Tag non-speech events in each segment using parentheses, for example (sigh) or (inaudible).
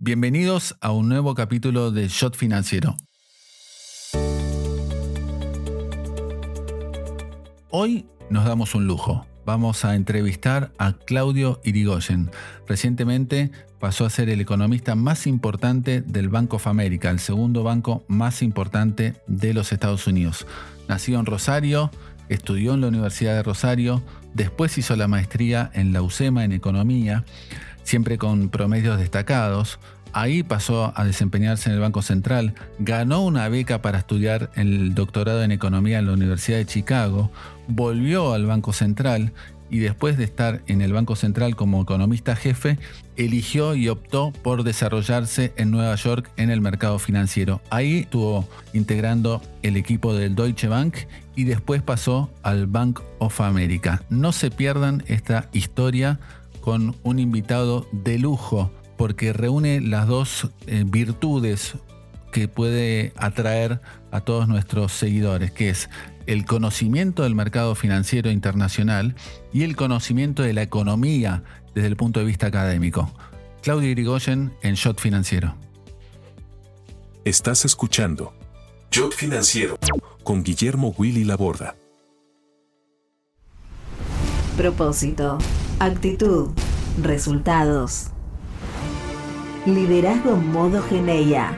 Bienvenidos a un nuevo capítulo de Shot Financiero. Hoy nos damos un lujo. Vamos a entrevistar a Claudio Irigoyen. Recientemente pasó a ser el economista más importante del Bank of America, el segundo banco más importante de los Estados Unidos. Nació en Rosario, estudió en la Universidad de Rosario, después hizo la maestría en la UCEMA en economía siempre con promedios destacados. Ahí pasó a desempeñarse en el Banco Central, ganó una beca para estudiar el doctorado en economía en la Universidad de Chicago, volvió al Banco Central y después de estar en el Banco Central como economista jefe, eligió y optó por desarrollarse en Nueva York en el mercado financiero. Ahí estuvo integrando el equipo del Deutsche Bank y después pasó al Bank of America. No se pierdan esta historia con un invitado de lujo porque reúne las dos eh, virtudes que puede atraer a todos nuestros seguidores, que es el conocimiento del mercado financiero internacional y el conocimiento de la economía desde el punto de vista académico. Claudio Irigoyen en Shot Financiero. Estás escuchando Shot Financiero con Guillermo Willy Laborda. Propósito, actitud, resultados. Liderazgo modo Geneia.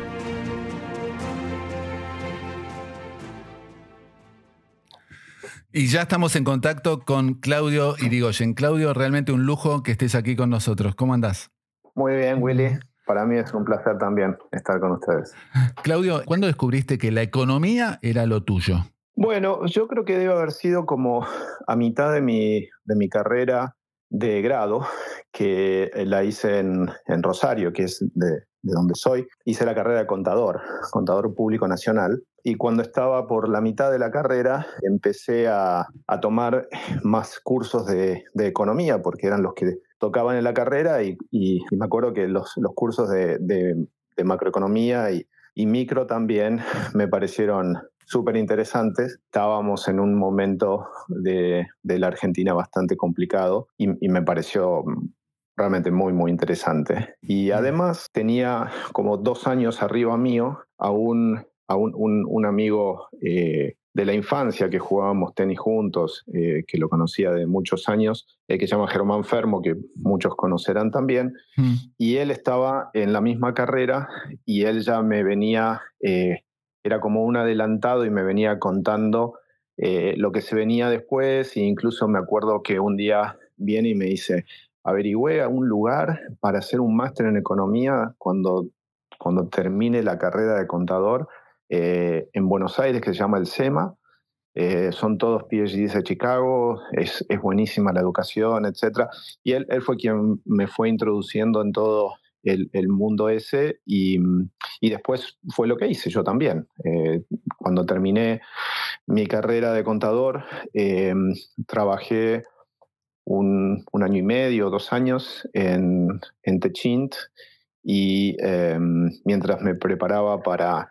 Y ya estamos en contacto con Claudio Irigoyen. Claudio, realmente un lujo que estés aquí con nosotros. ¿Cómo andás? Muy bien, Willy. Para mí es un placer también estar con ustedes. (laughs) Claudio, ¿cuándo descubriste que la economía era lo tuyo? Bueno, yo creo que debe haber sido como a mitad de mi, de mi carrera de grado, que la hice en, Rosario, que es de, donde soy. Hice la carrera de contador, contador público nacional. Y cuando estaba por la mitad de la carrera, empecé a, tomar más cursos de, economía, porque eran los que tocaban en la carrera. Y, me acuerdo que los, cursos de, macroeconomía y, y micro también me parecieron súper interesantes. Estábamos en un momento de, la Argentina bastante complicado y, me pareció realmente muy, muy interesante. Y además tenía como dos años arriba mío a un, a un, amigo eh, de la infancia que jugábamos tenis juntos, eh, que lo conocía de muchos años, eh, que se llama Germán Fermo, que muchos conocerán también. Mm. Y él estaba en la misma carrera y él ya me venía era como un adelantado y me venía contando eh, lo que se venía después e incluso me acuerdo que un día viene y me dice, averigüé un lugar para hacer un máster en economía cuando, cuando termine la carrera de contador eh, en Buenos Aires que se llama el SEMA. Eh, son todos PhDs de Chicago, es, es, buenísima la educación, etc. Y él, él fue quien me fue introduciendo en todo el, mundo ese y, después fue lo que hice yo también. Eh, cuando terminé mi carrera de contador, eh, trabajé un, año y medio, dos años en, en Techint y eh, mientras me preparaba para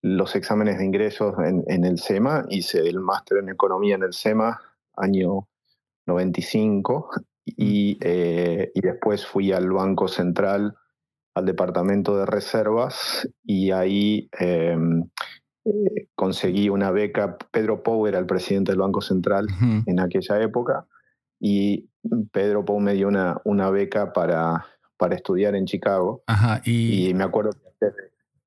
los exámenes de ingresos en, en el SEMA, hice el máster en economía en el SEMA, año 95, y, y, después fui al Banco Central al departamento de reservas y ahí em, eh, conseguí una beca. Pedro Pou era el presidente del Banco Central en aquella época y Pedro Pou me dio una, una beca para, para estudiar en Chicago. y... me acuerdo que...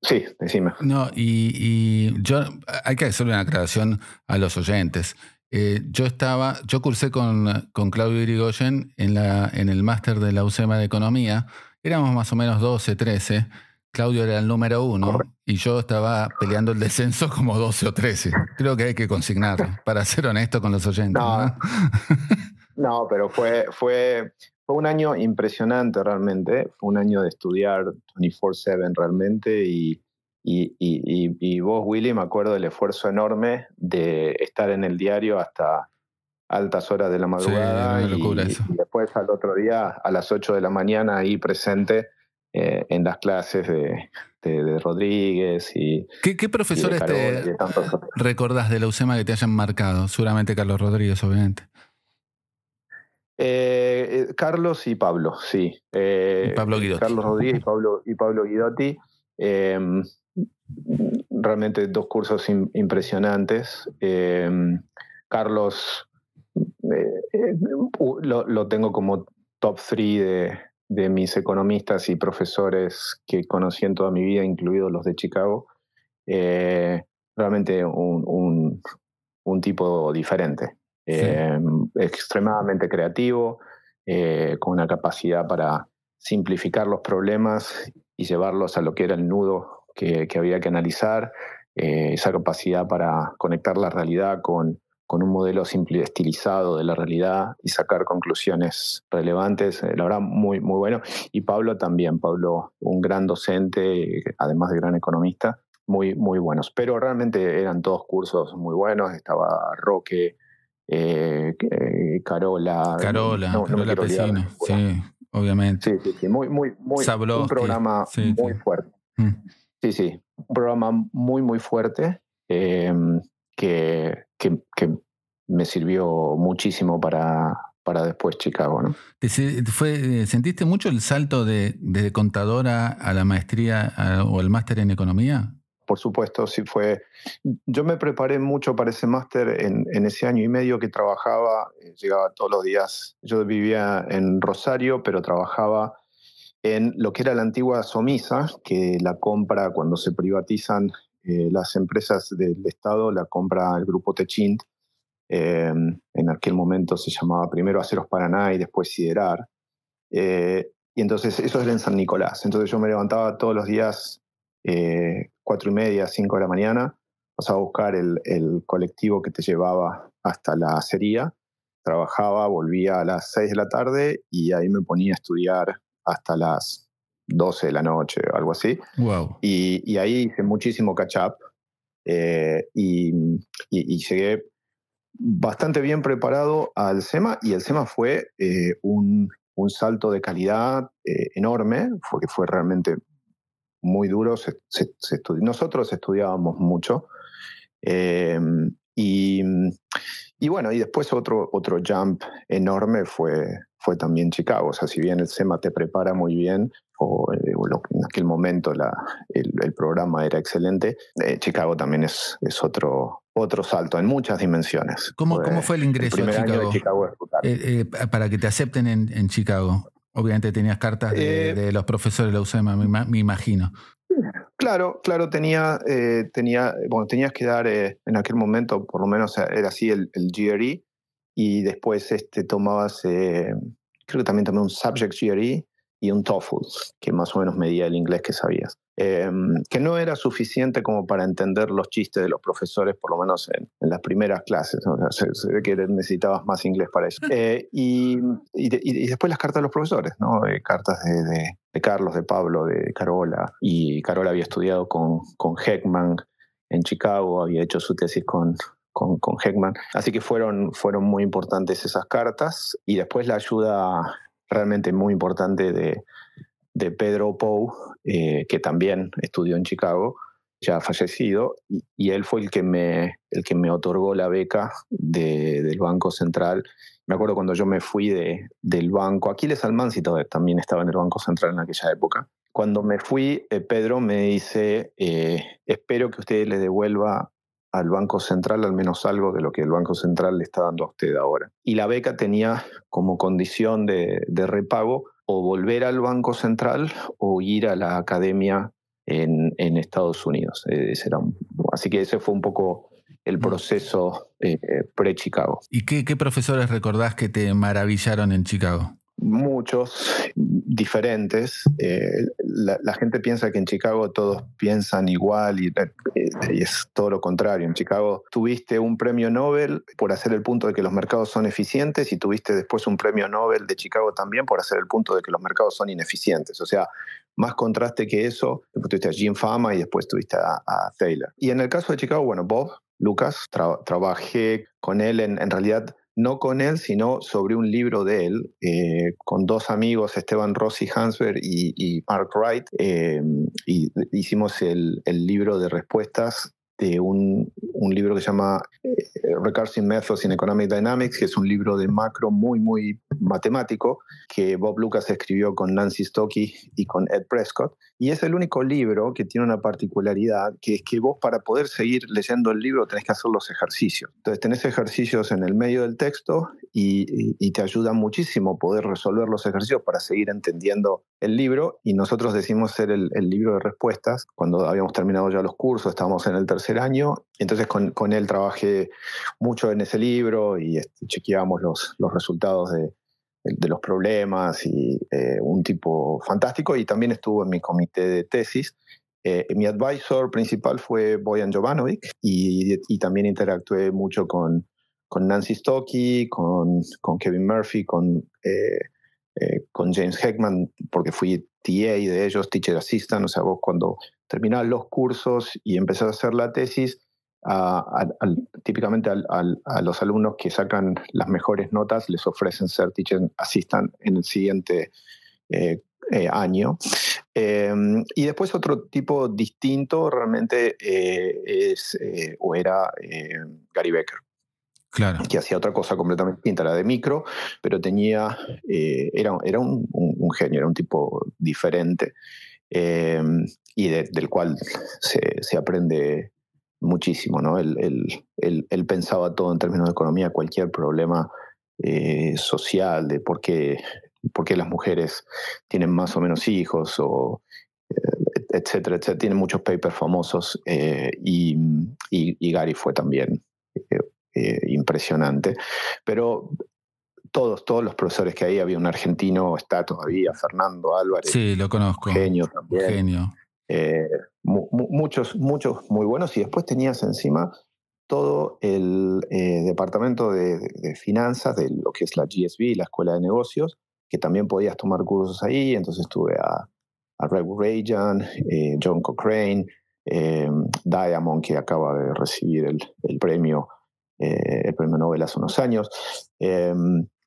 Sí, decime. No, y, yo hay que hacerle una aclaración a los oyentes. Eh, yo estaba, yo cursé con, con Claudio Irigoyen en, la, en el máster de la UCEMA de Economía Éramos más o menos 12, 13. Claudio era el número uno y yo estaba peleando el descenso como 12 o 13. Creo que hay que consignarlo, (laughs) para ser honesto con los oyentes. (laughs) No, pero fue, fue, fue un año impresionante realmente. Fue un año de estudiar 24-7 realmente y, y, y, y, vos, Willy, me acuerdo del esfuerzo enorme de estar en el diario hasta altas horas de la madrugada y, después al otro día a las 8 de la mañana ahí presente eh, en las clases de, Rodríguez y... ¿Qué, profesores te recordás de la UCEMA que te hayan marcado? Seguramente Carlos Rodríguez, obviamente. Eh, eh, Carlos y Pablo, sí. Y Pablo Guidotti. Carlos Rodríguez y Pablo, y Pablo Guidotti. Eh, realmente dos cursos im- impresionantes. Eh, Carlos eh, eh, lo, lo tengo como top 3 de, de mis economistas y profesores que conocí en toda mi vida, incluidos los de Chicago. Eh, realmente un, un- un tipo diferente. Eh, extremadamente creativo, con una capacidad para simplificar los problemas y llevarlos a lo que era el nudo que, que había que analizar, eh, esa capacidad para conectar la realidad con, con un modelo simple, estilizado de la realidad y sacar conclusiones relevantes, eh, la verdad muy, muy bueno. Y Pablo también, Pablo, un gran docente, además de gran economista, muy, muy buenos. Pero realmente eran todos cursos muy buenos, estaba Roque, eh, eh, Carola. Carola, no- Carola ninguna. sí, obviamente. Sí, sí, sí, muy, muy, muy, Zablowski, un programa sí, muy sí. fuerte. Mm. Sí, sí, un programa muy, muy fuerte eh, que, que, que me sirvió muchísimo para, para después Chicago, ¿no? ¿Te se- fue, ¿Sentiste mucho el salto de, de contadora a la maestría a- o el máster en economía? Por supuesto, sí fue. Yo me preparé mucho para ese máster en, en ese año y medio que trabajaba, eh, llegaba todos los días. Yo vivía en Rosario, pero trabajaba en lo que era la antigua Somisa, que la compra cuando se privatizan eh, las empresas del Estado, la compra el grupo Techint. Eh, en aquel momento se llamaba primero Aceros Paraná y después Siderar. Eh, y entonces eso era en San Nicolás. Entonces yo me levantaba todos los días cuatro y media, cinco de la mañana, pasaba a buscar el, el colectivo que te llevaba hasta la acería, trabajaba, volvía a las seis de la tarde y ahí me ponía a estudiar hasta las 12 de la noche o algo así. Wow. Y, y ahí hice muchísimo catch-up eh, y, y- y llegué bastante bien preparado al SEMA y el SEMA fue eh, un, un salto de calidad eh, enorme, porque fue realmente muy duro. Se, se- se Nosotros estudiábamos mucho. Eh, y, y bueno, y después otro, otro jump enorme fue, fue también Chicago. O sea, si bien el SEMA te prepara muy bien, o, eh, o lo- en aquel momento la- el, el programa era excelente, eh, Chicago también es, es otro, otro salto en muchas dimensiones. ¿Cómo, ¿Cómo fue el ingreso el a Chicago? Eh, eh, para que te acepten en, en Chicago. Obviamente tenías cartas de, de los profesores de la UCEMA, me imagino. Claro, claro, tenía, eh, tenía, bueno, tenías que dar eh, en aquel momento, por lo menos eh, era así el, el GRE, y después este, tomabas, eh, creo que también tomé un Subject GRE y un TOEFL, que más o menos medía el inglés que sabías. Eh, que no era suficiente como para entender los chistes de los profesores, por lo menos en, en las primeras clases. ¿no? O sea, se, se ve que necesitabas más inglés para eso. Eh, y, y, de- y después las cartas de los profesores, ¿no? Eh, cartas de, de- de Carlos, de Pablo, de Carola. Y Carola había estudiado con, con Heckman en Chicago, había hecho su tesis con, con, con Heckman. Así que fueron, fueron muy importantes esas cartas. Y después la ayuda realmente muy importante de, de Pedro Pou, eh, que también estudió en Chicago, ya fallecido, y, él fue el que me, el que me otorgó la beca de- del Banco Central. Me acuerdo cuando yo me fui de, del banco, Aquiles Almáncito también estaba en el Banco Central en aquella época. Cuando me fui, eh, Pedro me dice, eh, espero que usted le devuelva al Banco Central al menos algo de lo que el Banco Central le está dando a usted ahora. Y la beca tenía como condición de, de repago o volver al Banco Central o ir a la academia en, en Estados Unidos. Ese era un- así que ese fue un poco el proceso eh, pre-Chicago. ¿Y qué, qué profesores recordás que te maravillaron en Chicago? Muchos diferentes. Eh, la, gente piensa que en Chicago todos piensan igual y, eh, y es todo lo contrario. En Chicago tuviste un premio Nobel por hacer el punto de que los mercados son eficientes y tuviste después un premio Nobel de Chicago también por hacer el punto de que los mercados son ineficientes. O sea, más contraste que eso, después tuviste a Jim Fama y después tuviste a, Taylor. Y en el caso de Chicago, bueno, Bob, Lucas, tra- trabajé con él en realidad no con él, sino sobre un libro de él, eh, con dos amigos, Esteban Rossi Hansberg y, y Mark Wright, eh, y hicimos el, el libro de respuestas de un, un libro que se llama eh, Recursive Methods in Economic Dynamics, que es un libro de macro muy, muy matemático que Bob Lucas escribió con Nancy Stockey y con Ed Prescott. Y es el único libro que tiene una particularidad, que es que vos para poder seguir leyendo el libro tenés que hacer los ejercicios. Entonces tenés ejercicios en el medio del texto y, y te ayuda muchísimo poder resolver los ejercicios para seguir entendiendo el libro. Y nosotros decimos ser el, el libro de respuestas. Cuando habíamos terminado ya los cursos, estábamos en el tercer año, entonces con, con él trabajé mucho en ese libro y este, chequeábamos los, los resultados de, de los problemas y eh, un tipo fantástico. Y también estuvo en mi comité de tesis. Eh, mi advisor principal fue Boyan Jovanovic y, y también interactué mucho con, con Nancy Stockey, con, con Kevin Murphy, con, eh, eh, con James Heckman, porque fui TA de ellos, Teacher Assistant, o sea, vos cuando terminás los cursos y empezás a hacer la tesis, a, a, a, típicamente a los alumnos que sacan las mejores notas les ofrecen ser teacher assistant en el siguiente eh, eh, año. Eh, y después otro tipo distinto realmente eh, es o era Gary Becker. Claro. Que hacía otra cosa completamente distinta, la de micro, pero tenía, era, era un, un, un, genio, era un tipo diferente y de, del cual se, se aprende muchísimo, ¿no? Él, él, él, él, pensaba todo en términos de economía, cualquier problema eh, social, de por qué, por qué las mujeres tienen más o menos hijos, o eh, etcétera, etcétera. Tiene muchos papers famosos eh, y, y, y, Gary fue también impresionante. Pero todos, todos los profesores que hay, había un argentino, está todavía, Fernando Álvarez. Sí, lo conozco. Genio también. Genio. Eh, mu muchos, muchos muy buenos. Y después tenías encima todo el eh, departamento de, finanzas de lo que es la GSB, la Escuela de Negocios, que también podías tomar cursos ahí. Entonces tuve a, a Red Reagan, eh, John Cochrane, Diamond, que acaba de recibir el, premio, el premio Nobel hace unos años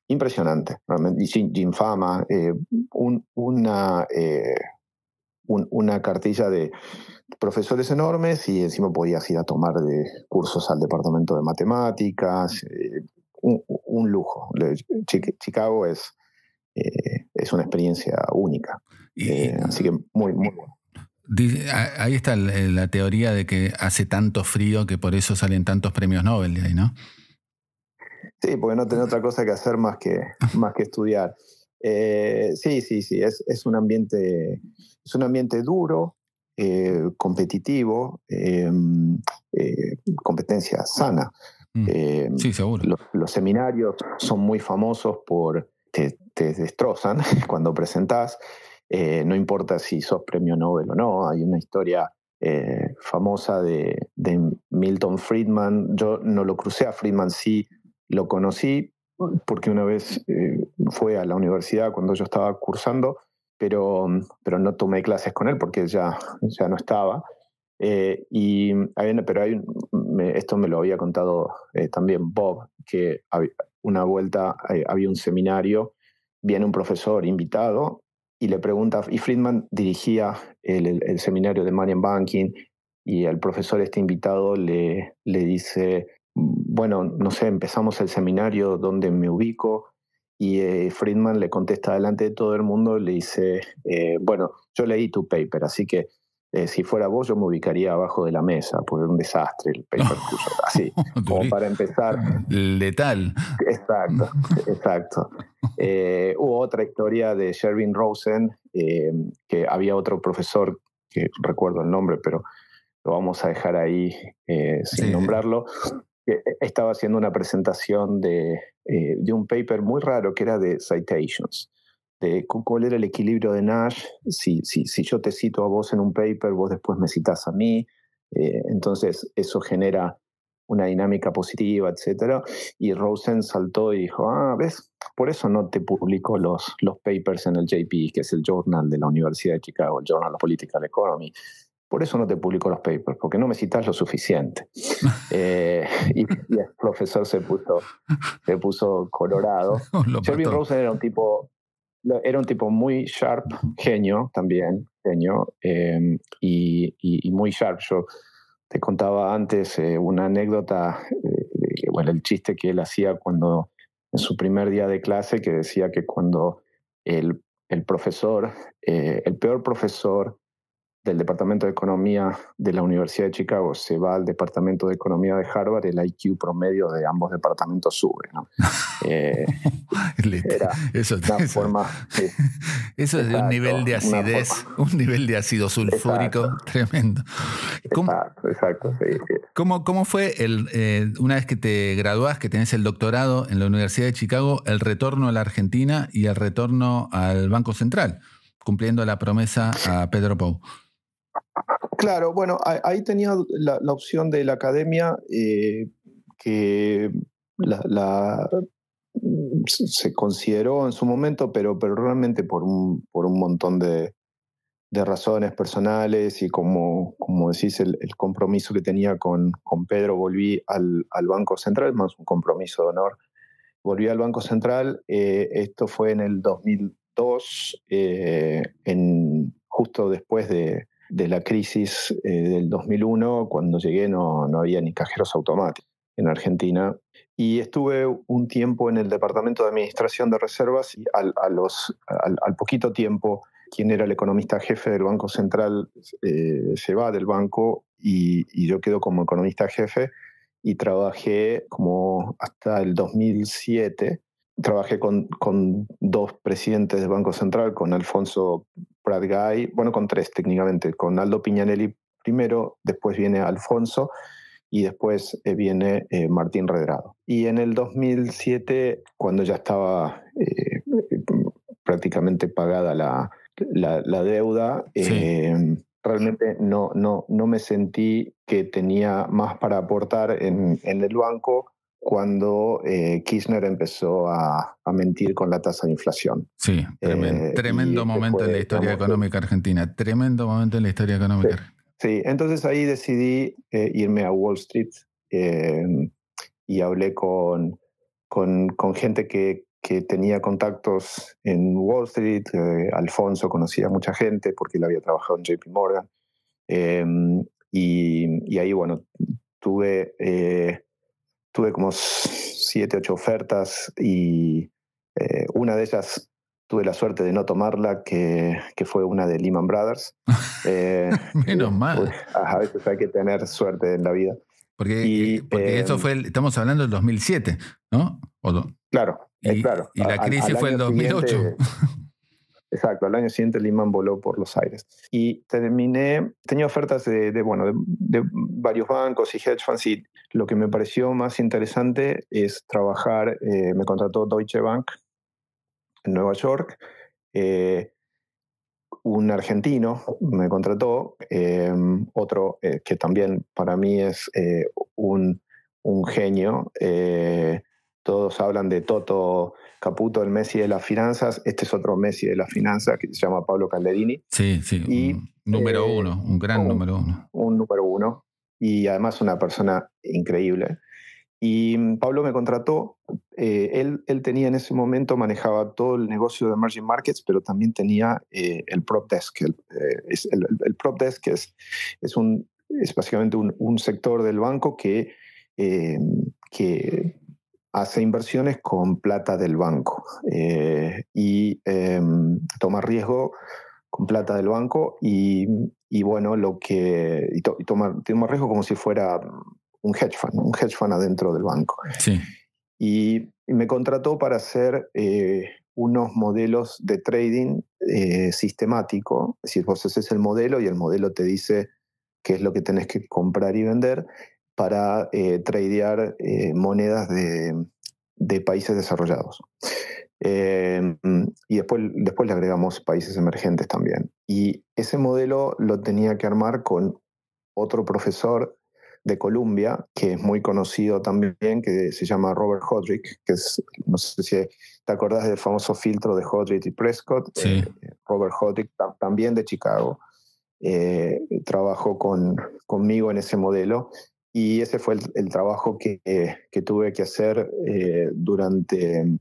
impresionante, realmente. Y Jim Fama, eh, un, una, eh, un, una cartilla de profesores enormes y encima podías ir a tomar de cursos al departamento de matemáticas, eh, un, un, lujo. Chicago es, eh, es una experiencia única. Y, así que muy, muy bueno. Ahí está la teoría de que hace tanto frío que por eso salen tantos premios Nobel de ahí, ¿no? Sí, porque no tenés otra cosa que hacer más que, más que estudiar. Eh, sí, sí, sí, es, es, un ambiente, es un ambiente duro, eh, competitivo, eh, competencia sana. Mm. sí, seguro. Los, los, seminarios son muy famosos por te, te destrozan (laughs) cuando presentás. no importa si sos premio Nobel o no, hay una historia famosa de, de Milton Friedman. Yo no lo crucé a Friedman, sí lo conocí porque una vez eh, fue a la universidad cuando yo estaba cursando, pero, pero no tomé clases con él porque ya, ya no estaba. Eh, y hay, pero hay, me, esto me lo había contado eh, también Bob, que había, una vuelta eh, había un seminario, viene un profesor invitado y le pregunta, y Friedman dirigía el, el, el seminario de Money and Banking, y el profesor este invitado le, le dice, bueno, no sé, empezamos el seminario donde me ubico y eh, Friedman le contesta delante de todo el mundo, le dice, eh, bueno, yo leí tu paper, así que eh, si fuera vos yo me ubicaría abajo de la mesa, porque es un desastre el paper (laughs) tuyo, así, (laughs) como para empezar. Letal. Exacto, exacto. (laughs) Hubo otra historia de Sherwin Rosen, que había otro profesor, que recuerdo el nombre, pero lo vamos a dejar ahí sin sí. nombrarlo, estaba haciendo una presentación de, eh, de, un paper muy raro que era de citations, de cuál era el equilibrio de Nash, si, si, si yo te cito a vos en un paper, vos después me citas a mí, eh, entonces eso genera una dinámica positiva, etc. Y Rosen saltó y dijo, ah, ves, por eso no te publico los, los papers en el JP, que es el journal de la Universidad de Chicago, el Journal of Political Economy. Por eso no te publico los papers, porque no me citas lo suficiente. (laughs) eh, y, y, el profesor se puso, se puso colorado. (laughs) Shelby Rosen era un tipo, era un tipo muy sharp, genio también, genio, eh, y, y, y, muy sharp. Yo te contaba antes una anécdota, bueno, el chiste que él hacía cuando en su primer día de clase, que decía que cuando el, el profesor, el peor profesor del Departamento de Economía de la Universidad de Chicago se va al Departamento de Economía de Harvard, el IQ promedio de ambos departamentos sube. ¿no? (laughs) Eh, eso, una forma, (laughs) eso es de un nivel de acidez, un nivel de ácido sulfúrico tremendo. ¿Cómo, exacto, ¿cómo, ¿Cómo, fue, el, eh, una vez que te graduás, que tenés el doctorado en la Universidad de Chicago, el retorno a la Argentina y el retorno al Banco Central, cumpliendo la promesa a Pedro Pou? Claro, bueno, ahí tenía la, opción de la academia eh, que la, se consideró en su momento, pero, pero realmente por un, por un montón de, razones personales y como, como decís, el, compromiso que tenía con, con Pedro, volví al, Banco Central, más un compromiso de honor. Volví al Banco Central, eh, esto fue en el 2002, eh, en, justo después de, de la crisis eh, del 2001, cuando llegué no, no había ni cajeros automáticos en Argentina. Y estuve un tiempo en el Departamento de Administración de Reservas y al, a los, al, poquito tiempo, quien era el economista jefe del Banco Central eh, se va del banco y, y, yo quedo como economista jefe y trabajé como hasta el 2007. Trabajé con, con dos presidentes del Banco Central, con Alfonso Brad Guy, bueno, con tres técnicamente, con Aldo Piñanelli primero, después viene Alfonso y después eh, viene eh, Martín Redrado. Y en el 2007, cuando ya estaba eh, prácticamente pagada la, la, deuda, realmente no, no, no me sentí que tenía más para aportar en, en el banco cuando eh, Kirchner empezó a, mentir con la tasa de inflación. Sí, tremendo, eh, momento en la historia económica argentina, tremendo momento en la historia económica. Sí, entonces ahí decidí eh, irme a Wall Street em, y hablé con, con, gente que, que, tenía contactos en Wall Street. Alfonso conocía a mucha gente porque él había trabajado en JP Morgan. Em, y, y, ahí, bueno, tuve tuve como siete, ocho ofertas y eh, una de ellas tuve la suerte de no tomarla, que, que fue una de Lehman Brothers. (laughs) Eh, (laughs) Menos mal. a veces hay que tener suerte en la vida. Porque, y, porque eso em, fue, estamos hablando del 2007, ¿no? claro, y, claro. Y la crisis fue el 2008. (laughs) Exacto, al año siguiente Lehman voló por los aires. Y terminé, tenía ofertas de, bueno, de, varios bancos y hedge funds y lo que me pareció más interesante es trabajar, eh, me contrató Deutsche Bank en Nueva York, eh, un argentino me contrató, em, otro eh, que también para mí es un, un, genio, todos hablan de Toto Caputo, el Messi de las finanzas. Este es otro Messi de las finanzas que se llama Pablo Calderini. Sí, sí. Y, número uno, un gran número uno. Un número uno. Y además una persona increíble. Y mm, Pablo me contrató. Eh, él, él, tenía en ese momento, manejaba todo el negocio de emerging markets, pero también tenía eh, el prop desk. El, el, prop desk es, es, un, es básicamente un, un sector del banco que, que hace inversiones con plata del banco eh, y em, toma riesgo con plata del banco y, bueno, lo que y, toma, riesgo como si fuera un hedge fund, un hedge fund adentro del banco. Sí. Y, me contrató para hacer eh, unos modelos de trading eh, sistemático, es decir, vos haces el modelo y el modelo te dice qué es lo que tenés que comprar y vender para eh, tradear eh, monedas de, países desarrollados. Eh, y después, después le agregamos países emergentes también. Y ese modelo lo tenía que armar con otro profesor de Columbia, que es muy conocido también, que se llama Robert Hodrick, que es, no sé si te acordás del famoso filtro de Hodrick y Prescott. Sí. Robert Hodrick, también de Chicago, trabajó con, conmigo en ese modelo y ese fue el, trabajo que, que, tuve que hacer eh, durante,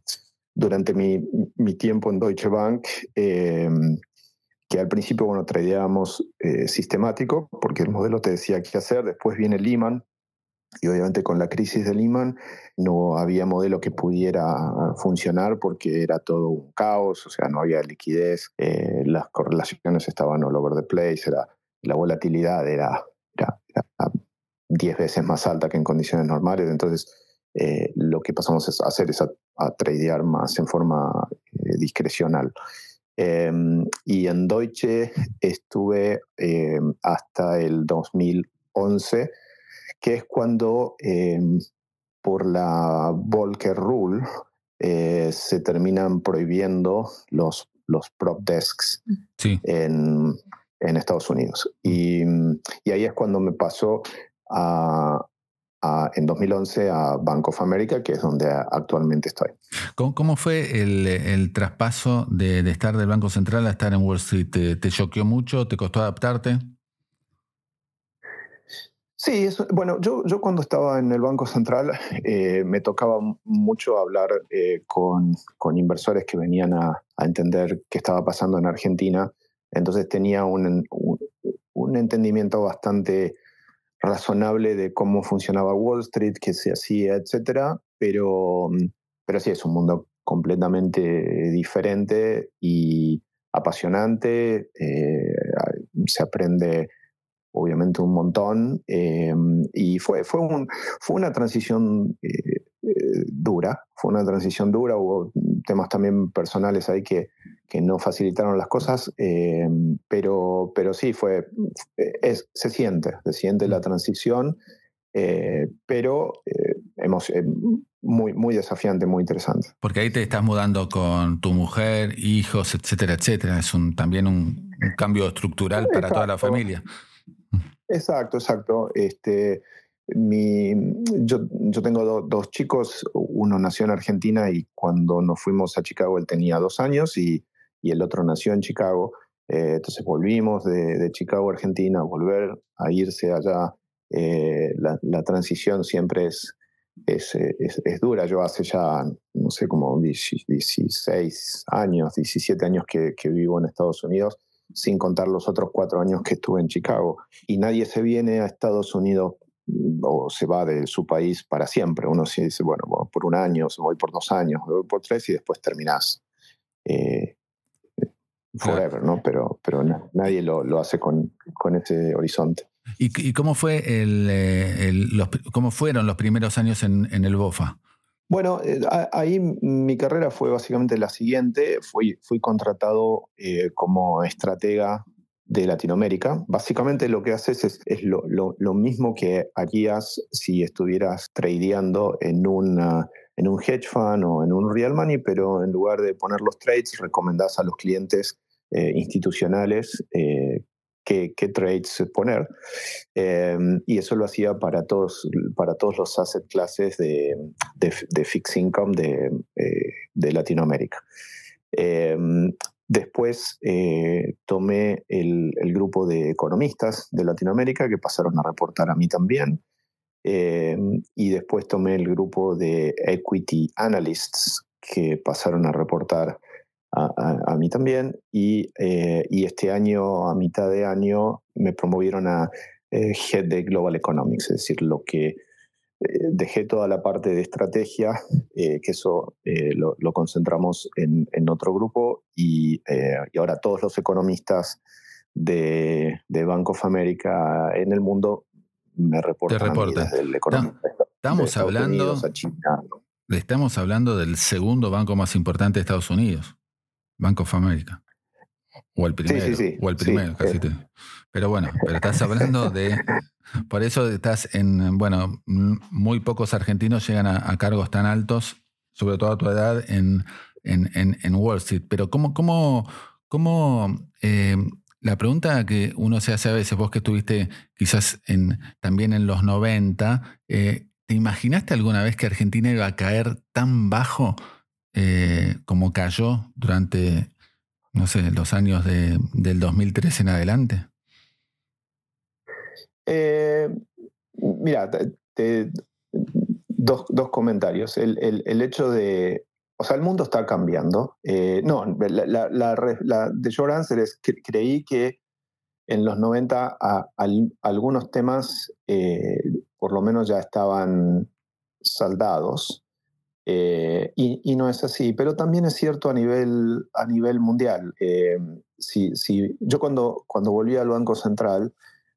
durante mi, mi, tiempo en Deutsche Bank, eh, que al principio, bueno, tradeábamos eh, sistemático, porque el modelo te decía qué hacer, después viene Lehman, y obviamente con la crisis de Lehman no había modelo que pudiera funcionar porque era todo un caos, o sea, no había liquidez, eh, las correlaciones estaban all over the place, era, la volatilidad era, era, 10 veces más alta que en condiciones normales, entonces eh, lo que pasamos a hacer es a, tradear más en forma eh, discrecional. Em, y en Deutsche estuve em, hasta el 2011 que es cuando em, por la Volcker Rule eh, se terminan prohibiendo los, los prop desks en, Estados Unidos. Y, ahí es cuando me pasó en 2011 a Bank of America, que es donde actualmente estoy. ¿Cómo, fue el, traspaso de, estar del Banco Central a estar en Wall Street? ¿Te, te choqueó mucho? ¿Te costó adaptarte? Sí, bueno, yo, yo cuando estaba en el Banco Central eh, me tocaba mucho hablar eh, con, con, inversores que venían a, entender qué estaba pasando en Argentina. Entonces tenía un, un, entendimiento bastante razonable de cómo funcionaba Wall Street, qué se hacía, etcétera. Pero, pero sí, es un mundo completamente diferente y apasionante. Eh, se aprende obviamente un montón, em, y fue, fue, un, fue una transición eh, eh, dura, fue una transición dura, temas también personales ahí que, que no facilitaron las cosas, em, pero, pero sí, fue, es, se siente, se siente la transición, eh, pero hemos, muy, muy desafiante, muy interesante. Porque ahí te estás mudando con tu mujer, hijos, etcétera, etcétera, es un, también un, cambio estructural para toda la familia. Exacto, exacto. Este, mi, yo, yo tengo dos chicos, uno nació en Argentina y cuando nos fuimos a Chicago él tenía dos años y, y el otro nació en Chicago. Eh, entonces volvimos de, de, Chicago a Argentina, volver a irse allá. Eh, la, la, transición siempre es, es, es, es, dura. Yo hace ya, no sé, como 16 años, 17 años que, que vivo en Estados Unidos sin contar los otros cuatro años que estuve en Chicago. Y nadie se viene a Estados Unidos o se va de su país para siempre. Uno se dice, bueno, por un año, voy por dos años, voy por tres y después terminás. Eh, forever, ¿no? Pero, pero nadie lo, lo hace con, con, ese horizonte. ¿Y, cómo, fue el, eh, los, cómo fueron los primeros años en, en el BOFA? Bueno, eh, ahí mi carrera fue básicamente la siguiente. Fui, fui contratado eh, como estratega de Latinoamérica. Básicamente lo que haces es, es lo, lo, mismo que harías si estuvieras tradeando en, una, en un hedge fund o en un real money, pero en lugar de poner los trades, recomendás a los clientes eh, institucionales qué, trades poner. Em, y eso lo hacía para todos, para todos los asset classes de, de, fixed income de, eh, de Latinoamérica. Después eh, tomé el, grupo de economistas de Latinoamérica que pasaron a reportar a mí también. Em, y después tomé el grupo de equity analysts que pasaron a reportar a, mí también. Y, eh, y, este año, a mitad de año, me promovieron a eh, Head de Global Economics, es decir, lo que eh, dejé toda la parte de estrategia, que eso lo, lo, concentramos en, en, otro grupo y, y, ahora todos los economistas de, de Bank of America en el mundo me reportan a desde el Estamos hablando, estamos hablando del segundo banco más importante de Estados Unidos. Banco of America. O el primero. O el primero, casi te. Pero bueno, pero estás hablando de. Por eso estás en. Bueno, muy pocos argentinos llegan a, cargos tan altos, sobre todo a tu edad, en, en, en, Wall Street. Pero, ¿cómo. cómo, cómo eh, la pregunta que uno se hace a veces, vos que estuviste quizás en, también en los 90, eh, ¿te imaginaste alguna vez que Argentina iba a caer tan bajo? Eh, como cayó durante, no sé, los años de, del 2003 en adelante? Eh, mira, dos, dos, comentarios. El, el, hecho de, o sea, el mundo está cambiando. Eh, no, la, la, de short answer es que creí que en los 90 algunos temas eh, por lo menos ya estaban saldados. Eh, y, no es así, pero también es cierto a nivel, a nivel mundial. si, yo cuando, cuando volví al Banco Central,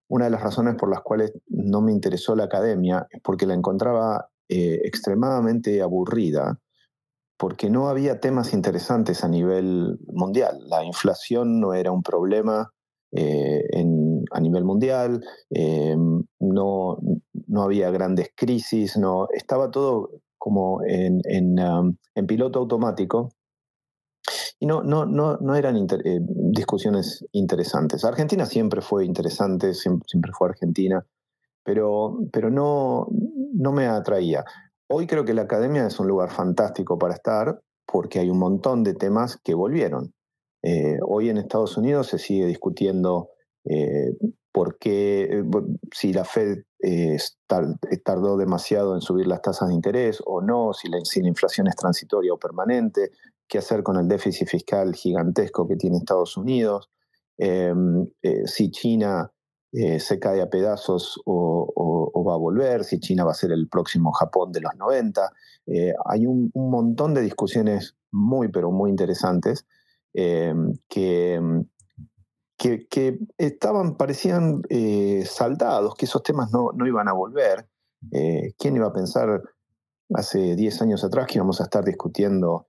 una de las razones por las cuales no me interesó la academia es porque la encontraba extremadamente aburrida porque no había temas interesantes a nivel mundial. La inflación no era un problema eh, a nivel mundial, eh, no, no, había grandes crisis, no, estaba todo como en, um, piloto automático y no, no, no, no eran eh, discusiones interesantes. Argentina siempre fue interesante, siempre, fue Argentina, pero, pero no, no me atraía. Hoy creo que la academia es un lugar fantástico para estar porque hay un montón de temas que volvieron. Eh, hoy en Estados Unidos se sigue discutiendo eh, por qué, eh, si la Fed tardó demasiado en subir las tasas de interés o no, si la, si la inflación es transitoria o permanente, qué hacer con el déficit fiscal gigantesco que tiene Estados Unidos, si China eh, se cae a pedazos o, va a volver, si China va a ser el próximo Japón de los 90. Eh, hay un, montón de discusiones muy, pero muy interesantes eh, que, que, estaban, parecían saldados, que esos temas no, no iban a volver. ¿Quién iba a pensar hace 10 años atrás que íbamos a estar discutiendo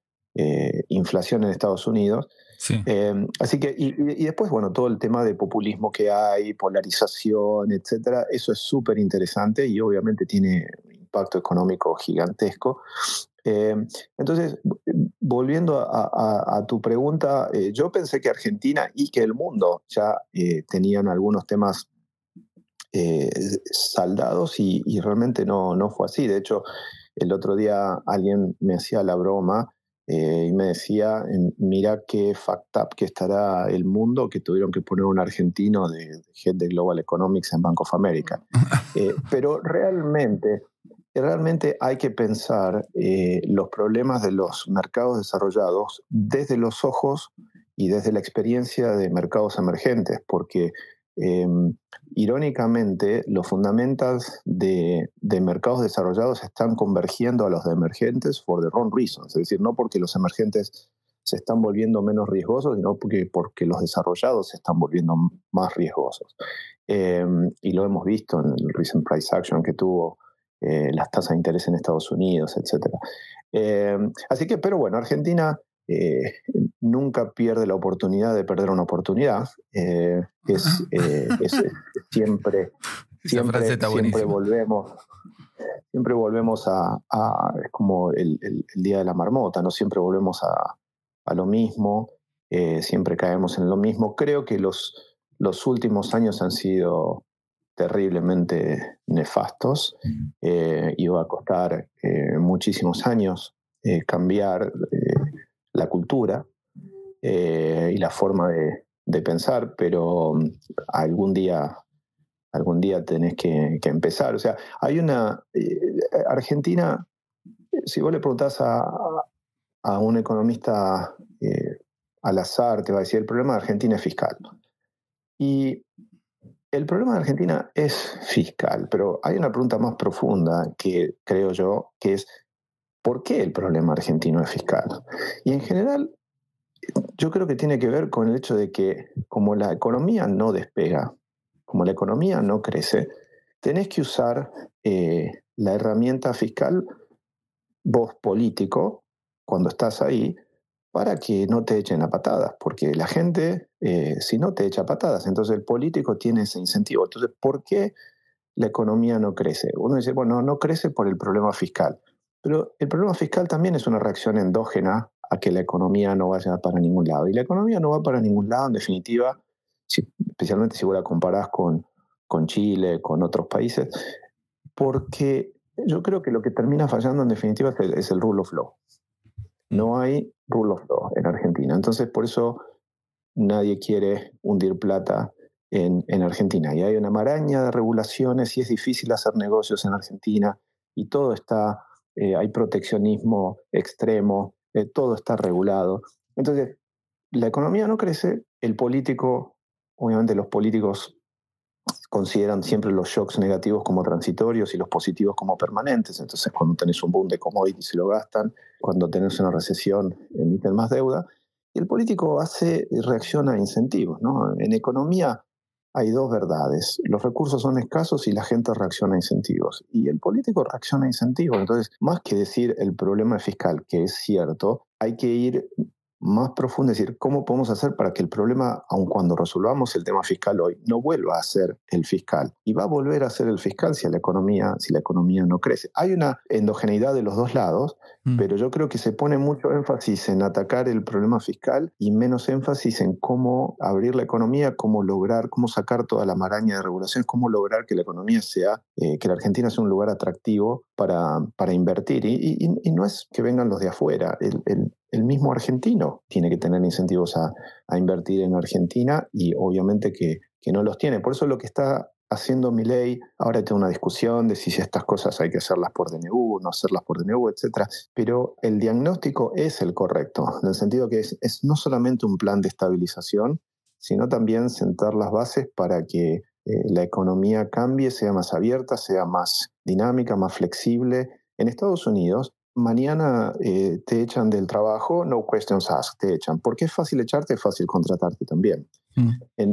inflación en Estados Unidos? Em, así que, y, después, bueno, todo el tema de populismo que hay, polarización, etcétera, eso es súper interesante y obviamente tiene impacto económico gigantesco. Em, entonces, volviendo a, tu pregunta, eh, yo pensé que Argentina y que el mundo ya eh, tenían algunos temas eh, saldados y, y, realmente no, no fue así. De hecho, el otro día alguien me hacía la broma eh, y me decía, mira qué fact up que estará el mundo que tuvieron que poner un argentino de, head de Global Economics en Bank of America. Eh, pero realmente, realmente hay que pensar eh, los problemas de los mercados desarrollados desde los ojos y desde la experiencia de mercados emergentes, porque Em, irónicamente, los fundamentos de, mercados desarrollados están convergiendo a los de emergentes for the wrong reasons, es decir, no porque los emergentes se están volviendo menos riesgosos, sino porque, porque los desarrollados se están volviendo más riesgosos. Em, y lo hemos visto en el recent price action que tuvo eh, las tasas de interés en Estados Unidos, etc. Em, así que, pero bueno, Argentina eh, nunca pierde la oportunidad de perder una oportunidad. Eh, es, eh, siempre, (laughs) siempre, volvemos. Siempre volvemos a, es como el, día de la marmota, no siempre volvemos a, lo mismo, siempre caemos en lo mismo. Creo que los, los últimos años han sido terriblemente nefastos. iba a costar muchísimos años cambiar la cultura eh, y la forma de, pensar, pero mm, algún día, algún día tenés que, empezar. O sea, hay una... Eh, Argentina, si vos le preguntás a, a un economista eh, al azar, te va a decir, el problema de Argentina es fiscal. Y el problema de Argentina es fiscal, pero hay una pregunta más profunda que creo yo, que es, ¿Por qué el problema argentino es fiscal? Y en general, yo creo que tiene que ver con el hecho de que como la economía no despega, como la economía no crece, tenés que usar eh, la herramienta fiscal, vos político, cuando estás ahí, para que no te echen a patadas, porque la gente, eh, si no te echa patadas, entonces el político tiene ese incentivo. Entonces, ¿por qué la economía no crece? Uno dice, bueno, no crece por el problema fiscal. Pero el problema fiscal también es una reacción endógena a que la economía no vaya para ningún lado. Y la economía no va para ningún lado, en definitiva, especialmente si vos la comparás con, con Chile, con otros países, porque yo creo que lo que termina fallando en definitiva es el, rule of law. No hay rule of law en Argentina. Entonces, por eso nadie quiere hundir plata en, en, Argentina. Y hay una maraña de regulaciones y es difícil hacer negocios en Argentina y todo está eh, hay proteccionismo extremo, eh, todo está regulado. Entonces, la economía no crece, el político, obviamente los políticos consideran siempre los shocks negativos como transitorios y los positivos como permanentes. Entonces, cuando tenés un boom de commodities se lo gastan, cuando tenés una recesión emiten más deuda. Y el político hace, reacciona a incentivos. ¿no? En economía hay dos verdades. Los recursos son escasos y la gente reacciona a incentivos. Y el político reacciona a incentivos. Entonces, más que decir el problema fiscal, que es cierto, hay que ir más profundo, es decir, cómo podemos hacer para que el problema, aun cuando resolvamos el tema fiscal hoy, no vuelva a ser el fiscal. Y va a volver a ser el fiscal si la economía, si la economía no crece. Hay una endogeneidad de los dos lados, mm. pero yo creo que se pone mucho énfasis en atacar el problema fiscal y menos énfasis en cómo abrir la economía, cómo lograr, cómo sacar toda la maraña de regulaciones, cómo lograr que la economía sea, eh, que la Argentina sea un lugar atractivo para, para invertir. Y, no es que vengan los de afuera. el, el mismo argentino tiene que tener incentivos a, invertir en Argentina y obviamente que, no los tiene. Por eso lo que está haciendo mi ley, ahora tengo una discusión de si estas cosas hay que hacerlas por DNU, no hacerlas por DNU, etc. Pero el diagnóstico es el correcto, en el sentido que es, no solamente un plan de estabilización, sino también sentar las bases para que eh, la economía cambie, sea más abierta, sea más dinámica, más flexible. En Estados Unidos, mañana eh, te echan del trabajo, no questions asked, te echan. Porque es fácil echarte, es fácil contratarte también. Mm.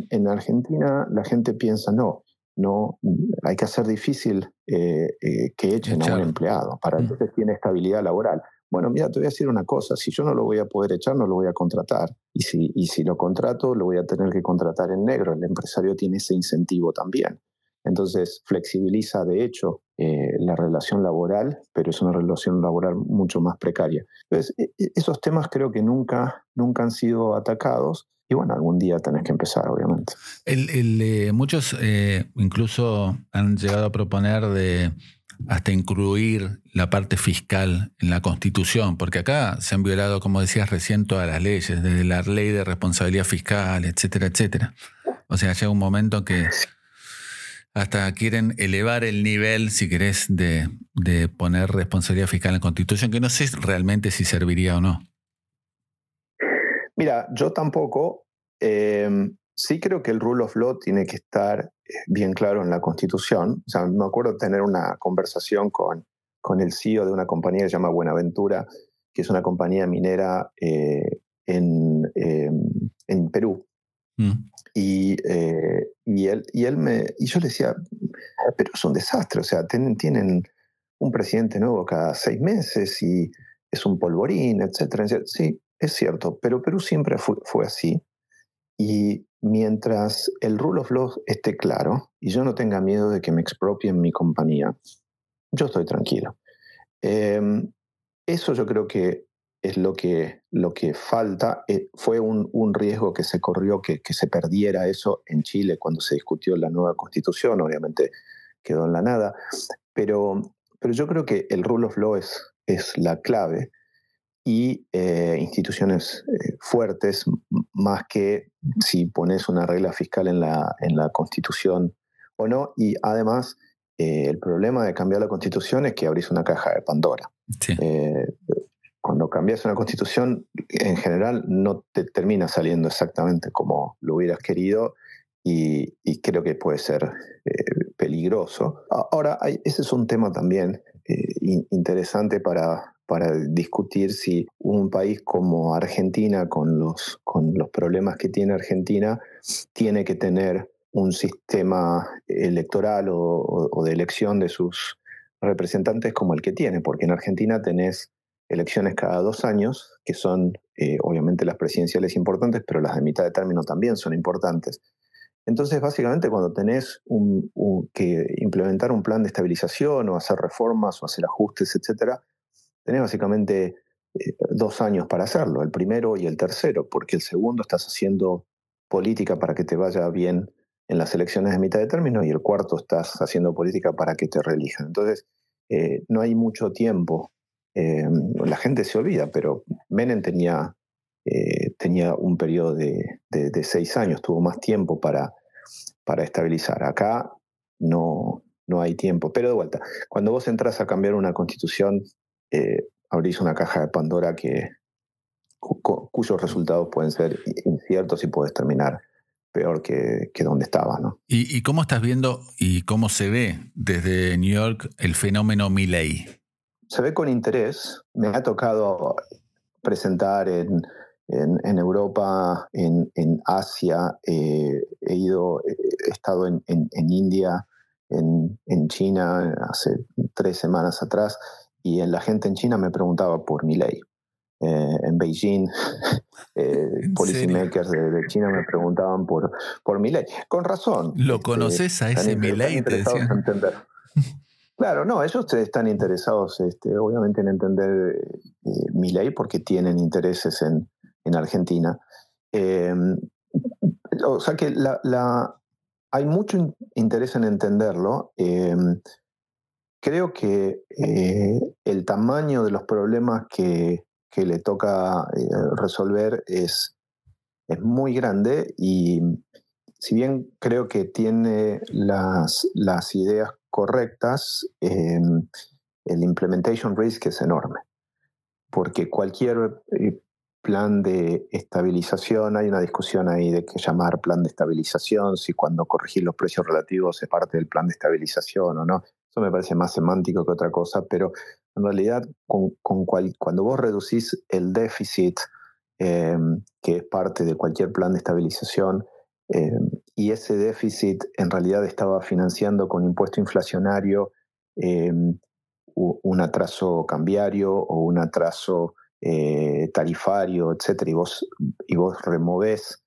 En, Argentina la gente piensa, no, no, hay que hacer difícil eh, eh, que echen a un empleado, para mm. que tiene estabilidad laboral. Bueno, mira, te voy a decir una cosa, si yo no lo voy a poder echar, no lo voy a contratar. Y si, y si lo contrato, lo voy a tener que contratar en negro. El empresario tiene ese incentivo también. Entonces, flexibiliza de hecho eh, la relación laboral, pero es una relación laboral mucho más precaria. Entonces, e, e, esos temas creo que nunca, nunca han sido atacados. Y bueno, algún día tenés que empezar, obviamente. Eh, muchos eh, incluso han llegado a proponer de hasta incluir la parte fiscal en la Constitución, porque acá se han violado, como decías recién, todas las leyes, desde la ley de responsabilidad fiscal, etcétera, etcétera. O sea, llega un momento que hasta quieren elevar el nivel, si querés, de, poner responsabilidad fiscal en la Constitución, que no sé realmente si serviría o no. Mira, yo tampoco. Em, sí creo que el rule of law tiene que estar eh, bien claro en la Constitución. O sea, me acuerdo tener una conversación con, con el CEO de una compañía que se llama Buenaventura, que es una compañía minera eh, en, em, en Perú. Mm. Y, eh, y, él, y él me. Y yo le decía, pero es un desastre. O sea, tienen, tienen un presidente nuevo cada seis meses y es un polvorín, etc. Sí, es cierto, pero Perú siempre fue, fue así. Y mientras el rule of law esté claro y yo no tenga miedo de que me expropien mi compañía, yo estoy tranquilo. Em, eso yo creo que es lo que, lo que falta. Eh, fue un, un, riesgo que se corrió, que, que, se perdiera eso en Chile cuando se discutió la nueva constitución, obviamente quedó en la nada, pero, pero yo creo que el rule of law es, es la clave y eh, instituciones eh, fuertes, más que si pones una regla fiscal en la, en la constitución o no, y además... el problema de cambiar la constitución es que abrís una caja de Pandora. Sí cuando cambias una constitución, en general no te termina saliendo exactamente como lo hubieras querido y, creo que puede ser eh, peligroso. Ahora, ese es un tema también eh, interesante para, para discutir si un país como Argentina, con los, con los problemas que tiene Argentina, tiene que tener un sistema electoral o, de elección de sus representantes como el que tiene, porque en Argentina tenés elecciones cada dos años, que son eh, obviamente las presidenciales importantes, pero las de mitad de término también son importantes. Entonces, básicamente, cuando tenés que implementar un plan de estabilización o hacer reformas o hacer ajustes, etcétera, tenés básicamente eh, dos años para hacerlo, el primero y el tercero, porque el segundo estás haciendo política para que te vaya bien en las elecciones de mitad de término y el cuarto estás haciendo política para que te reelijan. Entonces, eh, no hay mucho tiempo eh, la gente se olvida, pero Menem tenía, eh, tenía un periodo de, seis años, tuvo más tiempo para, para estabilizar. Acá no, no hay tiempo. Pero de vuelta, cuando vos entras a cambiar una constitución, eh, abrís una caja de Pandora que, cuyos resultados pueden ser inciertos y puedes terminar peor que, que donde estabas. ¿no? ¿Y, cómo estás viendo y cómo se ve desde New York el fenómeno Milley? Se ve con interés. Me ha tocado presentar en, en, Europa, en, en Asia, eh, he ido, he estado en, en India, en, China hace tres semanas atrás y la gente en China me preguntaba por mi ley. Eh, en Beijing, (laughs) eh, policymakers de, China me preguntaban por, por mi ley. Con razón. ¿Lo este, conoces a ese mi ley? Te (laughs) Claro, no, ellos están interesados este, obviamente en entender eh, mi ley porque tienen intereses en, en Argentina. Em, o sea que la, la, hay mucho interés en entenderlo. Creo que eh, el tamaño de los problemas que, que le toca eh, resolver es, es muy grande y si bien creo que tiene las, las ideas correctas, em, el implementation risk es enorme, porque cualquier eh, plan de estabilización, hay una discusión ahí de qué llamar plan de estabilización, si cuando corregir los precios relativos es parte del plan de estabilización o no. Eso me parece más semántico que otra cosa, pero en realidad cuando vos reducís el déficit, em, que es parte de cualquier plan de estabilización, em, y ese déficit en realidad estaba financiando con impuesto inflacionario em, un atraso cambiario o un atraso eh, tarifario, etcétera, y vos, y vos removés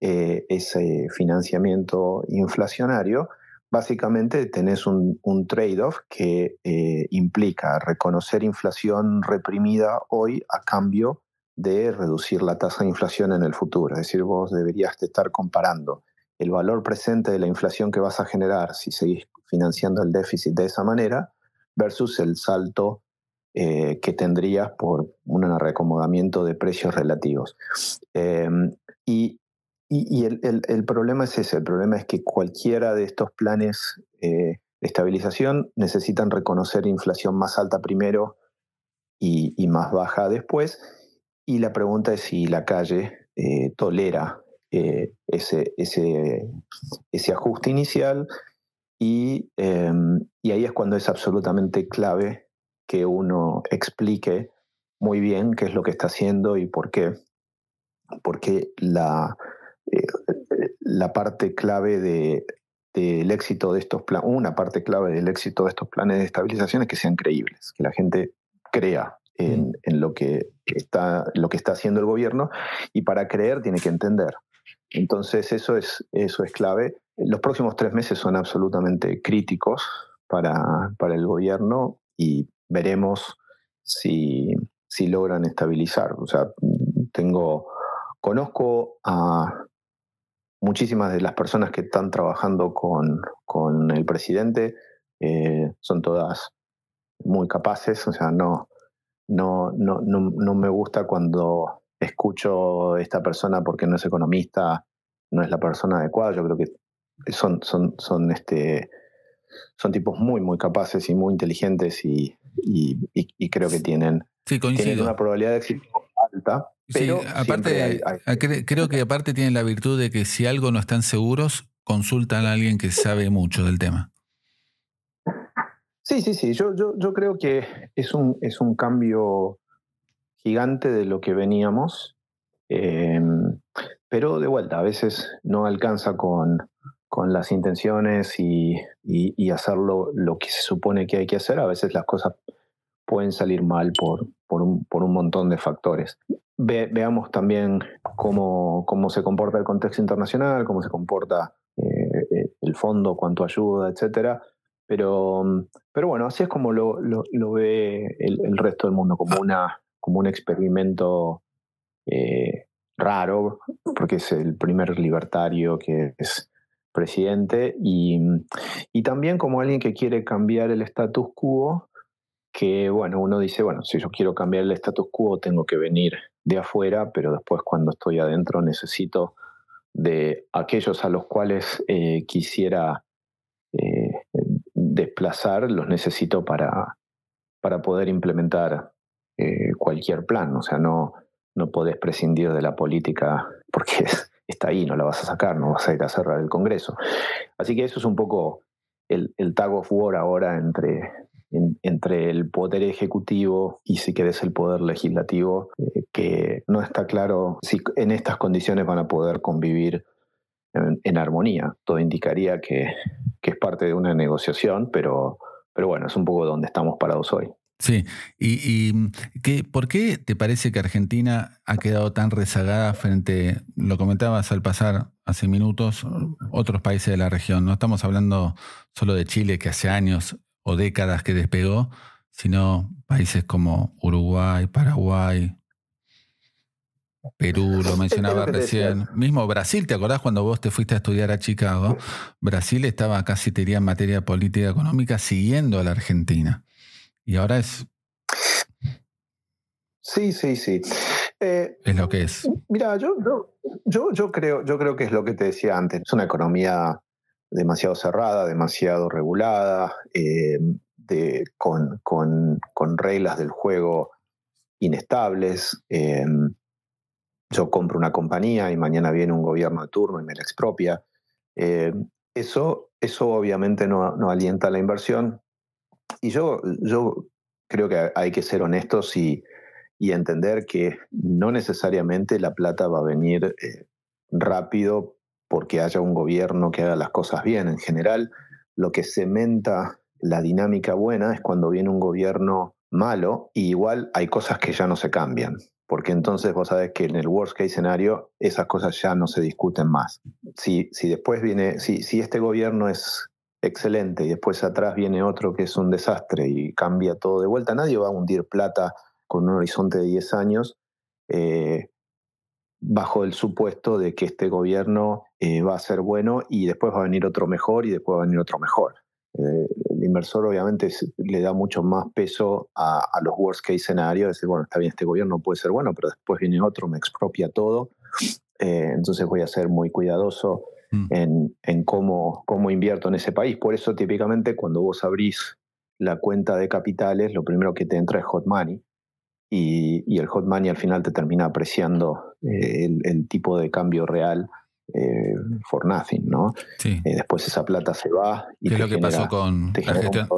eh, ese financiamiento inflacionario, básicamente tenés un, trade-off que eh, implica reconocer inflación reprimida hoy a cambio de reducir la tasa de inflación en el futuro. Es decir, vos deberías estar comparando el valor presente de la inflación que vas a generar si seguís financiando el déficit de esa manera versus el salto eh, que tendrías por un reacomodamiento de precios relativos. Em, y, el, problema es ese, el problema es que cualquiera de estos planes eh, de estabilización necesitan reconocer inflación más alta primero y, más baja después. Y la pregunta es si la calle eh, tolera ese, ese, ese, ajuste inicial y, em, y, ahí es cuando es absolutamente clave que uno explique muy bien qué es lo que está haciendo y por qué. Porque la, eh, la parte clave de, del éxito de estos planes, una parte clave del éxito de estos planes de estabilización es que sean creíbles, que la gente crea en, mm. en, lo, que está, lo que está haciendo el gobierno y para creer tiene que entender. Entonces eso es, eso es clave. Los próximos tres meses son absolutamente críticos para, para el gobierno y veremos si, si logran estabilizar. O sea, tengo, conozco a muchísimas de las personas que están trabajando con, con el presidente, eh, son todas muy capaces, o sea, no, no, no, no, me gusta cuando escucho esta persona porque no es economista, no es la persona adecuada, yo creo que son, son, son este, son tipos muy, muy capaces y muy inteligentes y, y, creo que tienen, una probabilidad de éxito alta. Pero aparte, creo que aparte tienen la virtud de que si algo no están seguros, consultan a alguien que sabe mucho del tema. Sí, sí, sí. Yo, yo, yo creo que es un, es un cambio gigante de lo que veníamos. Em, pero de vuelta, a veces no alcanza con, con las intenciones y, y, hacerlo lo que se supone que hay que hacer, a veces las cosas pueden salir mal por, por, un, por un montón de factores. Veamos también cómo, cómo se comporta el contexto internacional, cómo se comporta eh, eh, el fondo, cuánto ayuda, etcétera. Pero, pero bueno, así es como lo, lo, ve el, resto del mundo, como, una, como un experimento eh, raro, porque es el primer libertario que es presidente y, y, también como alguien que quiere cambiar el status quo, que bueno, uno dice, bueno, si yo quiero cambiar el status quo tengo que venir de afuera, pero después cuando estoy adentro necesito de aquellos a los cuales eh, quisiera eh, desplazar, los necesito para, para poder implementar eh, cualquier plan, o sea, no, no podés prescindir de la política porque (laughs) está ahí, no la vas a sacar, no vas a ir a cerrar el Congreso. Así que eso es un poco el, el tag of war ahora entre, entre el poder ejecutivo y si querés el poder legislativo, eh, que no está claro si en estas condiciones van a poder convivir en, armonía. Todo indicaría que, que, es parte de una negociación, pero, pero bueno, es un poco donde estamos parados hoy. Sí, y, y ¿por qué te parece que Argentina ha quedado tan rezagada frente, lo comentabas al pasar hace minutos, otros países de la región? No estamos hablando solo de Chile, que hace años o décadas que despegó, sino países como Uruguay, Paraguay, Perú, (laughs) lo mencionaba recién. Mismo Brasil, ¿te acordás cuando vos te fuiste a estudiar a Chicago? Brasil estaba casi, te diría, en materia política económica siguiendo a la Argentina. Y ahora es. Sí, sí, sí. Eh, es lo que es. Mira, yo, yo, yo, creo, yo creo que es lo que te decía antes. Es una economía demasiado cerrada, demasiado regulada, eh, con, reglas del juego inestables. Eh, yo compro una compañía y mañana viene un gobierno de turno y me la expropia. eso, eso obviamente no, alienta la inversión, y yo, yo creo que hay que ser honestos y, entender que no necesariamente la plata va a venir eh, rápido porque haya un gobierno que haga las cosas bien. En general, lo que cementa la dinámica buena es cuando viene un gobierno malo y igual hay cosas que ya no se cambian, porque entonces vos sabés que en el worst case escenario esas cosas ya no se discuten más. Si, si después viene, si, si este gobierno es excelente y después atrás viene otro que es un desastre y cambia todo de vuelta, nadie va a hundir plata con un horizonte de 10 años eh, bajo el supuesto de que este gobierno eh, va a ser bueno y después va a venir otro mejor y después va a venir otro mejor. Eh, el inversor obviamente le da mucho más peso a, a, los worst case escenarios, decir, bueno, está bien, este gobierno puede ser bueno, pero después viene otro, me expropia todo, entonces voy a ser muy cuidadoso Mm. en, en cómo, cómo invierto en ese país. Por eso típicamente cuando vos abrís la cuenta de capitales, lo primero que te entra es hot money. Y, y el hot money al final te termina apreciando eh, el, el, tipo de cambio real eh, for nothing, ¿no? Sí. Eh, después esa plata se va. Y ¿Qué es lo que genera, pasó con la gestión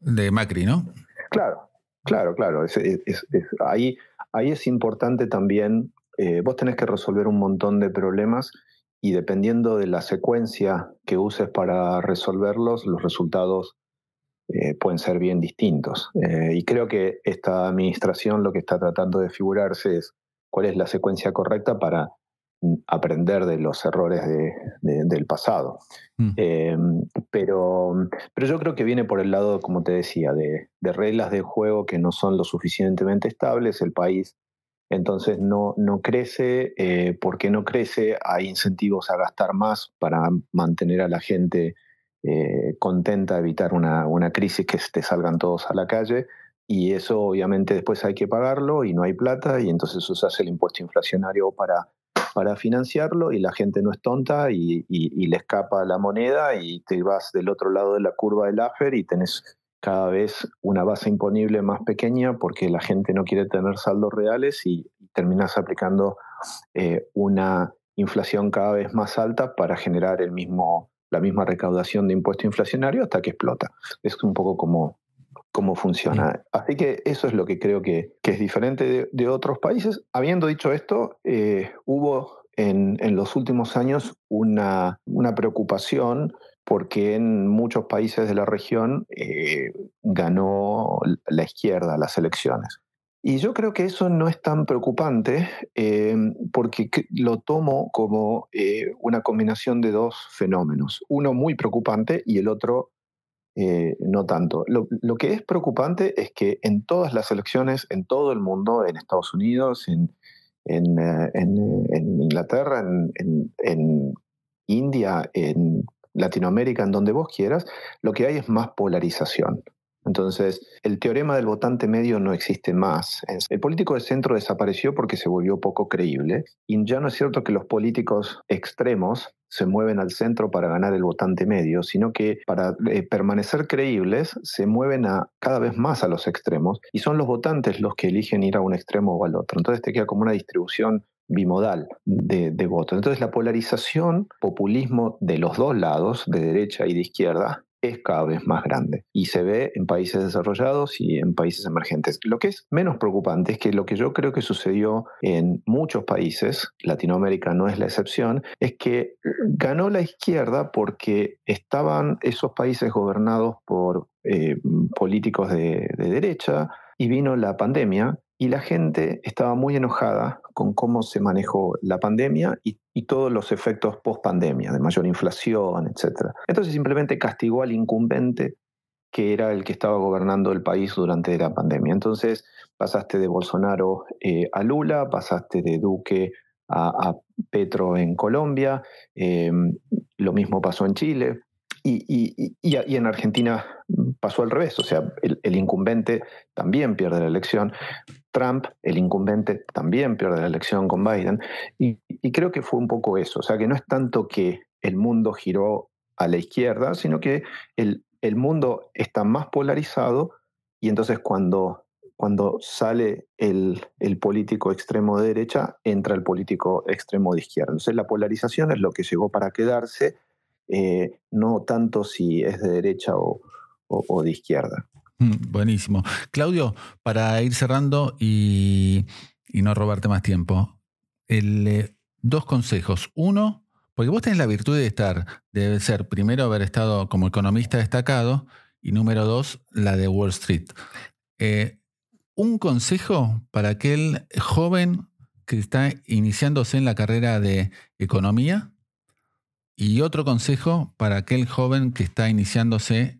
de Macri, no? Claro, claro, claro. Es, es, es, ahí, ahí es importante también, eh, vos tenés que resolver un montón de problemas y dependiendo de la secuencia que uses para resolverlos, los resultados eh, pueden ser bien distintos. Eh, y creo que esta administración lo que está tratando de figurarse es cuál es la secuencia correcta para mm, aprender de los errores de, de, del pasado. Mm. Eh, pero, pero yo creo que viene por el lado, como te decía, de, de reglas de juego que no son lo suficientemente estables. El país entonces no, no crece, eh, porque no crece, hay incentivos a gastar más para mantener a la gente eh, contenta, evitar una, una, crisis que te salgan todos a la calle, y eso obviamente después hay que pagarlo y no hay plata, y entonces usas el impuesto inflacionario para, para financiarlo, y la gente no es tonta y, y, le escapa la moneda, y te vas del otro lado de la curva del AFER y tenés cada vez una base imponible más pequeña porque la gente no quiere tener saldos reales y, terminas aplicando eh, una inflación cada vez más alta para generar el mismo, la misma recaudación de impuesto inflacionario hasta que explota. Es un poco como, cómo funciona. Así que eso es lo que creo que, que es diferente de, de, otros países. Habiendo dicho esto, eh, hubo en, en, los últimos años una, una preocupación porque en muchos países de la región eh, ganó la izquierda las elecciones. Y yo creo que eso no es tan preocupante eh, porque lo tomo como eh, una combinación de dos fenómenos, uno muy preocupante y el otro eh, no tanto. Lo, que es preocupante es que en todas las elecciones, en todo el mundo, en Estados Unidos, en, en Inglaterra, en India, en Latinoamérica, en donde vos quieras, lo que hay es más polarización. Entonces, el teorema del votante medio no existe más. El político de centro desapareció porque se volvió poco creíble y ya no es cierto que los políticos extremos se mueven al centro para ganar el votante medio, sino que para eh, permanecer creíbles se mueven a, cada vez más a los extremos y son los votantes los que eligen ir a un extremo o al otro. Entonces te queda como una distribución bimodal de, de votos. Entonces la polarización, populismo de los dos lados, de derecha y de izquierda, es cada vez más grande y se ve en países desarrollados y en países emergentes. Lo que es menos preocupante es que lo que yo creo que sucedió en muchos países, Latinoamérica no es la excepción, es que ganó la izquierda porque estaban esos países gobernados por eh, políticos de derecha y vino la pandemia y la gente estaba muy enojada con cómo se manejó la pandemia y, todos los efectos post pandemia, de mayor inflación, etc. Entonces simplemente castigó al incumbente que era el que estaba gobernando el país durante la pandemia. Entonces pasaste de Bolsonaro eh, a Lula, pasaste de Duque a, Petro en Colombia, em, lo mismo pasó en Chile, y, en Argentina pasó al revés, o sea, el, incumbente también pierde la elección, Trump, el incumbente, también pierde la elección con Biden, y, creo que fue un poco eso, o sea, que no es tanto que el mundo giró a la izquierda, sino que el, el mundo está más polarizado y entonces cuando, cuando sale el, el, político extremo de derecha, entra el político extremo de izquierda. Entonces la polarización es lo que llegó para quedarse eh, no tanto si es de derecha o, de izquierda. Mm, buenísimo. Claudio, para ir cerrando y, no robarte más tiempo, eh, dos consejos. Uno, porque vos tenés la virtud de estar, debe ser primero haber estado como economista destacado y número dos, la de Wall Street. Eh, un consejo para aquel joven que está iniciándose en la carrera de economía y otro consejo para aquel joven que está iniciándose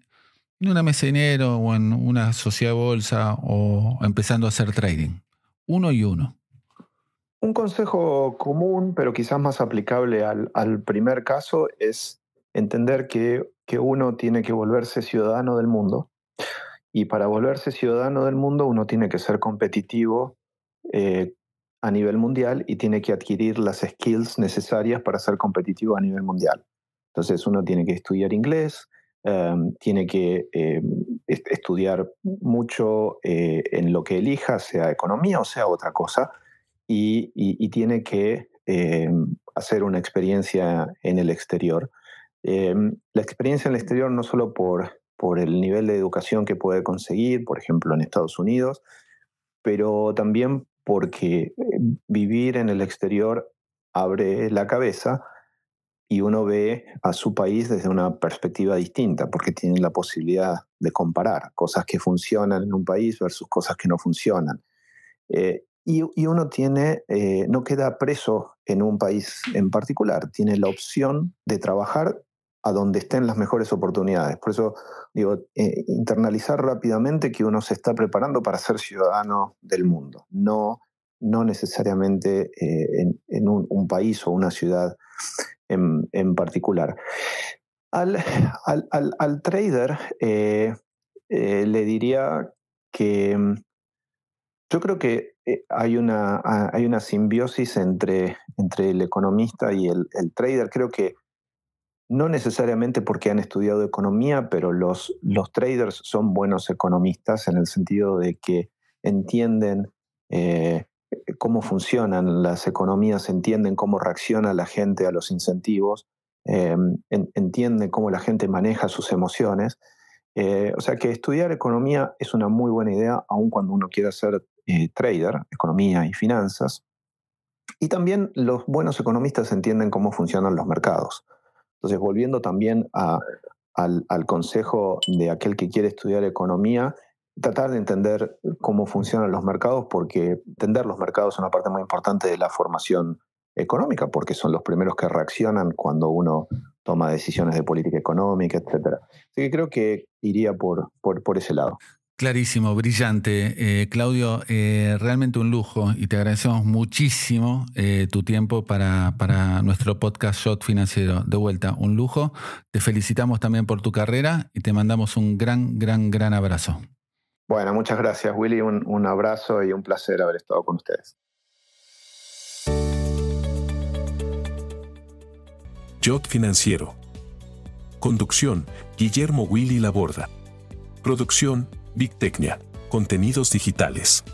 en una mesa o en una sociedad de bolsa o empezando a hacer trading. Uno y uno. Un consejo común, pero quizás más aplicable al, primer caso, es entender que, uno tiene que volverse ciudadano del mundo. Y para volverse ciudadano del mundo uno tiene que ser competitivo eh, a nivel mundial y tiene que adquirir las skills necesarias para ser competitivo a nivel mundial. Entonces uno tiene que estudiar inglés, em, tiene que em, estudiar mucho eh, en lo que elija, sea economía o sea otra cosa, y, tiene que em, hacer una experiencia en el exterior. la experiencia en el exterior no solo por, por el nivel de educación que puede conseguir, por ejemplo, en Estados Unidos, pero también porque eh, vivir en el exterior abre la cabeza y uno ve a su país desde una perspectiva distinta, porque tiene la posibilidad de comparar cosas que funcionan en un país versus cosas que no funcionan. Eh, y, uno tiene, eh, no queda preso en un país en particular, tiene la opción de trabajar a donde estén las mejores oportunidades. Por eso digo, eh, internalizar rápidamente que uno se está preparando para ser ciudadano del mundo, no, no necesariamente eh, en, un, país o una ciudad en, particular. Al, al, trader eh, le diría que mm, yo creo que hay una, hay una simbiosis entre, entre el economista y el, el trader. Creo que no necesariamente porque han estudiado economía, pero los, los traders son buenos economistas en el sentido de que entienden eh, cómo funcionan las economías, entienden cómo reacciona la gente a los incentivos, eh, entienden cómo la gente maneja sus emociones. Eh, o sea que estudiar economía es una muy buena idea, aun cuando uno quiera ser trader, economía y finanzas. Y también los buenos economistas entienden cómo funcionan los mercados. Entonces, volviendo también al, consejo de aquel que quiere estudiar economía, tratar de entender cómo funcionan los mercados, porque entender los mercados es una parte muy importante de la formación económica, porque son los primeros que reaccionan cuando uno toma decisiones de política económica, etc. Así que creo que iría por, por, por ese lado. Clarísimo, brillante. Eh, Claudio, eh, realmente un lujo y te agradecemos muchísimo eh, tu tiempo para, para, nuestro podcast Shot Financiero. De vuelta, un lujo. Te felicitamos también por tu carrera y te mandamos un gran, gran, gran abrazo. Bueno, muchas gracias Willy, un, un abrazo y un placer haber estado con ustedes. Jot Financiero. Conducción, Guillermo Willy Laborda. Producción, Big Tecnia. Contenidos digitales.